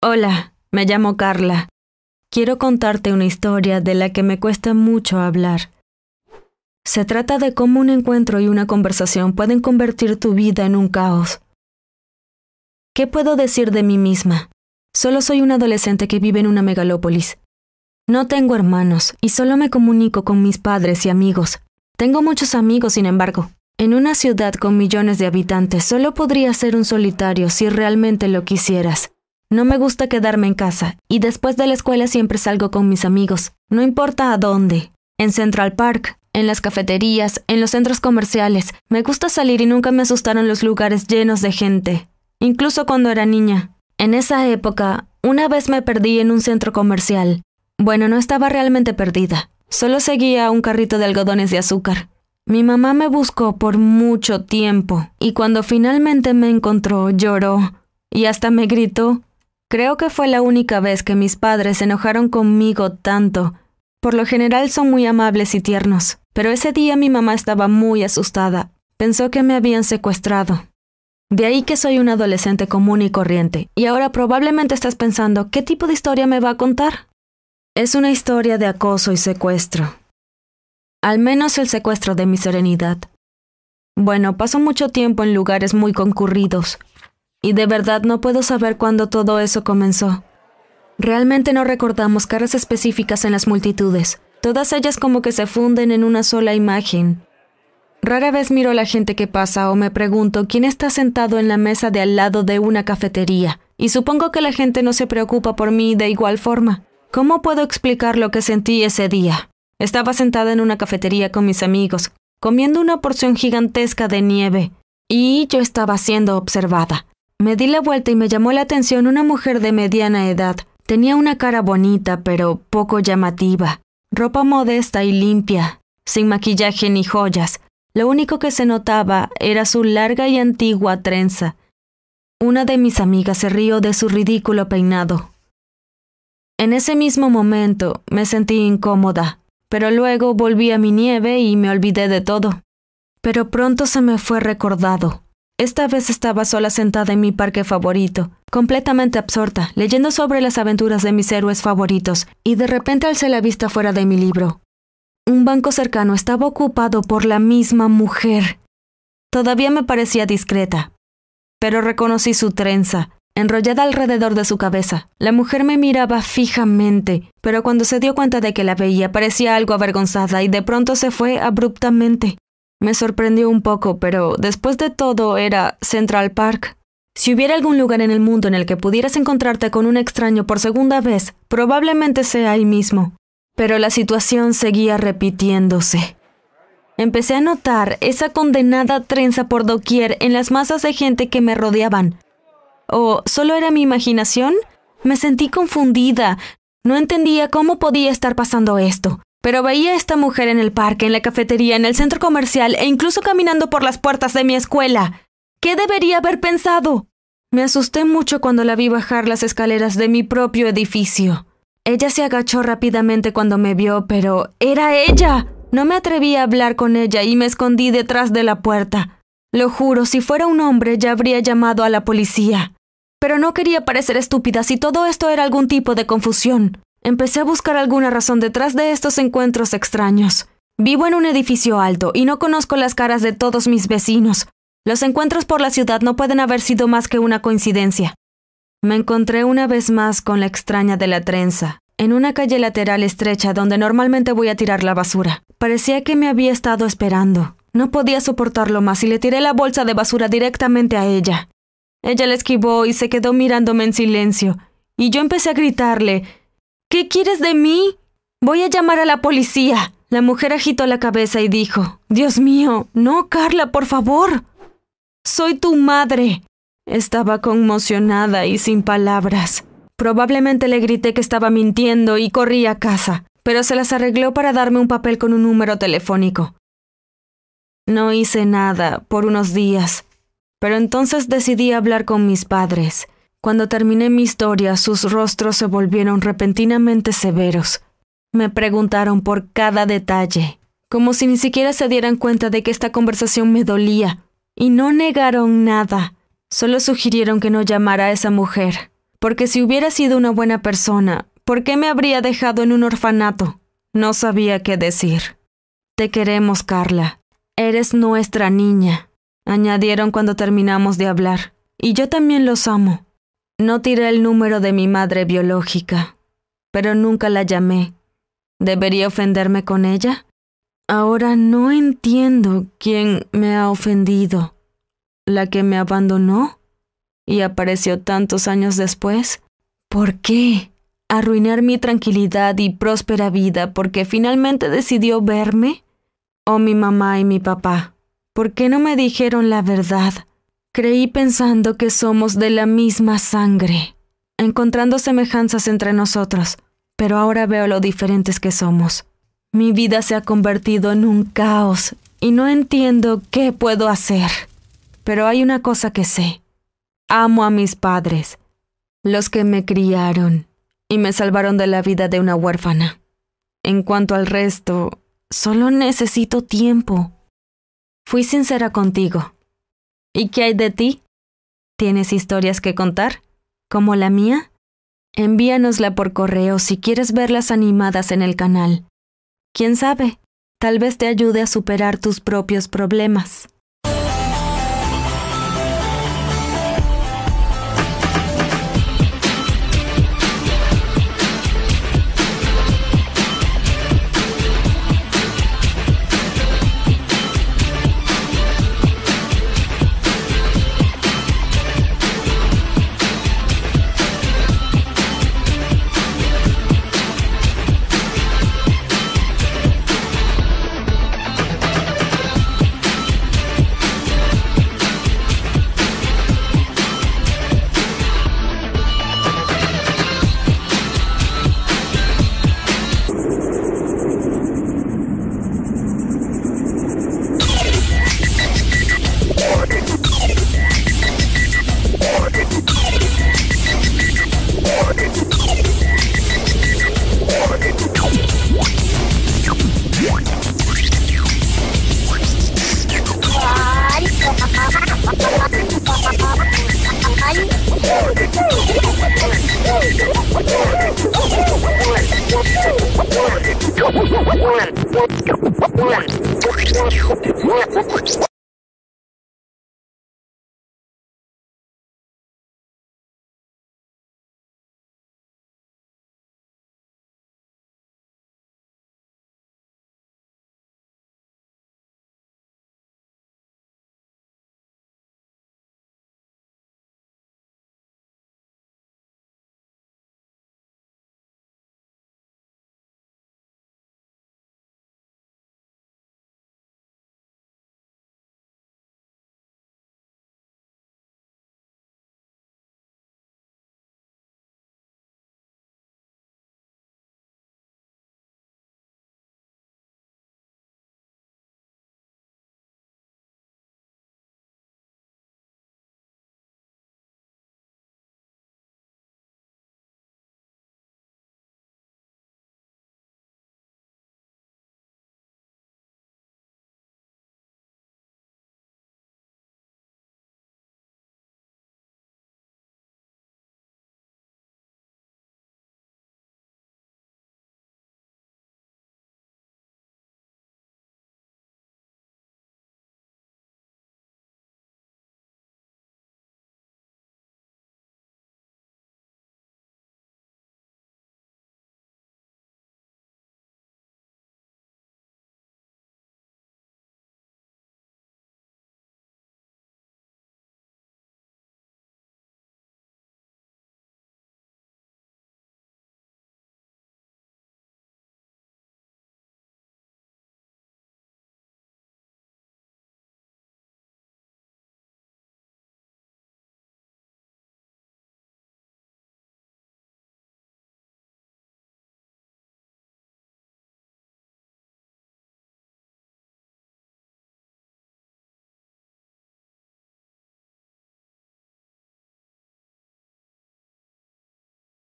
Hola, me llamo Carla. Quiero contarte una historia de la que me cuesta mucho hablar. Se trata de cómo un encuentro y una conversación pueden convertir tu vida en un caos. ¿Qué puedo decir de mí misma? Solo soy un adolescente que vive en una megalópolis. No tengo hermanos y solo me comunico con mis padres y amigos. Tengo muchos amigos, sin embargo. En una ciudad con millones de habitantes solo podría ser un solitario si realmente lo quisieras. No me gusta quedarme en casa, y después de la escuela siempre salgo con mis amigos, no importa a dónde. En Central Park, en las cafeterías, en los centros comerciales. Me gusta salir y nunca me asustaron los lugares llenos de gente, incluso cuando era niña. En esa época, una vez me perdí en un centro comercial. Bueno, no estaba realmente perdida, solo seguía un carrito de algodones de azúcar. Mi mamá me buscó por mucho tiempo, y cuando finalmente me encontró, lloró, y hasta me gritó, Creo que fue la única vez que mis padres se enojaron conmigo tanto. Por lo general son muy amables y tiernos, pero ese día mi mamá estaba muy asustada. Pensó que me habían secuestrado. De ahí que soy un adolescente común y corriente, y ahora probablemente estás pensando, ¿qué tipo de historia me va a contar? Es una historia de acoso y secuestro. Al menos el secuestro de mi serenidad. Bueno, paso mucho tiempo en lugares muy concurridos, y de verdad no puedo saber cuándo todo eso comenzó. Realmente no recordamos caras específicas en las multitudes, todas ellas como que se funden en una sola imagen. Rara vez miro a la gente que pasa o me pregunto quién está sentado en la mesa de al lado de una cafetería, y supongo que la gente no se preocupa por mí de igual forma. ¿Cómo puedo explicar lo que sentí ese día? Estaba sentada en una cafetería con mis amigos, comiendo una porción gigantesca de nieve, y yo estaba siendo observada. Me di la vuelta y me llamó la atención una mujer de mediana edad. Tenía una cara bonita, pero poco llamativa, ropa modesta y limpia, sin maquillaje ni joyas. Lo único que se notaba era su larga y antigua trenza. Una de mis amigas se rió de su ridículo peinado. En ese mismo momento me sentí incómoda, pero luego volví a mi nieve y me olvidé de todo. Pero pronto se me fue recordado. Esta vez estaba sola sentada en mi parque favorito, completamente absorta, leyendo sobre las aventuras de mis héroes favoritos, y de repente alcé la vista fuera de mi libro. Un banco cercano estaba ocupado por la misma mujer. Todavía me parecía discreta, pero reconocí su trenza, enrollada alrededor de su cabeza. La mujer me miraba fijamente, pero cuando se dio cuenta de que la veía parecía algo avergonzada y de pronto se fue abruptamente. Me sorprendió un poco, pero después de todo era Central Park. Si hubiera algún lugar en el mundo en el que pudieras encontrarte con un extraño por segunda vez, probablemente sea ahí mismo. Pero la situación seguía repitiéndose. Empecé a notar esa condenada trenza por doquier en las masas de gente que me rodeaban. ¿O solo era mi imaginación? Me sentí confundida. No entendía cómo podía estar pasando esto. Pero veía a esta mujer en el parque, en la cafetería, en el centro comercial e incluso caminando por las puertas de mi escuela. ¿Qué debería haber pensado? Me asusté mucho cuando la vi bajar las escaleras de mi propio edificio. Ella se agachó rápidamente cuando me vio, pero era ella. No me atreví a hablar con ella y me escondí detrás de la puerta. Lo juro, si fuera un hombre ya habría llamado a la policía. Pero no quería parecer estúpida si todo esto era algún tipo de confusión. Empecé a buscar alguna razón detrás de estos encuentros extraños. Vivo en un edificio alto y no conozco las caras de todos mis vecinos. Los encuentros por la ciudad no pueden haber sido más que una coincidencia. Me encontré una vez más con la extraña de la trenza, en una calle lateral estrecha donde normalmente voy a tirar la basura. Parecía que me había estado esperando. No podía soportarlo más y le tiré la bolsa de basura directamente a ella. Ella la esquivó y se quedó mirándome en silencio, y yo empecé a gritarle, ¿Qué quieres de mí? Voy a llamar a la policía. La mujer agitó la cabeza y dijo, Dios mío, no, Carla, por favor. Soy tu madre. Estaba conmocionada y sin palabras. Probablemente le grité que estaba mintiendo y corrí a casa, pero se las arregló para darme un papel con un número telefónico. No hice nada por unos días, pero entonces decidí hablar con mis padres. Cuando terminé mi historia, sus rostros se volvieron repentinamente severos. Me preguntaron por cada detalle, como si ni siquiera se dieran cuenta de que esta conversación me dolía, y no negaron nada. Solo sugirieron que no llamara a esa mujer. Porque si hubiera sido una buena persona, ¿por qué me habría dejado en un orfanato? No sabía qué decir. Te queremos, Carla. Eres nuestra niña, añadieron cuando terminamos de hablar. Y yo también los amo. No tiré el número de mi madre biológica, pero nunca la llamé. ¿Debería ofenderme con ella? Ahora no entiendo quién me ha ofendido. ¿La que me abandonó? ¿Y apareció tantos años después? ¿Por qué? ¿Arruinar mi tranquilidad y próspera vida porque finalmente decidió verme? ¿O mi mamá y mi papá? ¿Por qué no me dijeron la verdad? Creí pensando que somos de la misma sangre, encontrando semejanzas entre nosotros, pero ahora veo lo diferentes que somos. Mi vida se ha convertido en un caos y no entiendo qué puedo hacer. Pero hay una cosa que sé. Amo a mis padres, los que me criaron y me salvaron de la vida de una huérfana. En cuanto al resto, solo necesito tiempo. Fui sincera contigo. ¿Y qué hay de ti? ¿Tienes historias que contar? ¿Como la mía? Envíanosla por correo si quieres verlas animadas en el canal. Quién sabe, tal vez te ayude a superar tus propios problemas. 僕もこっちだ。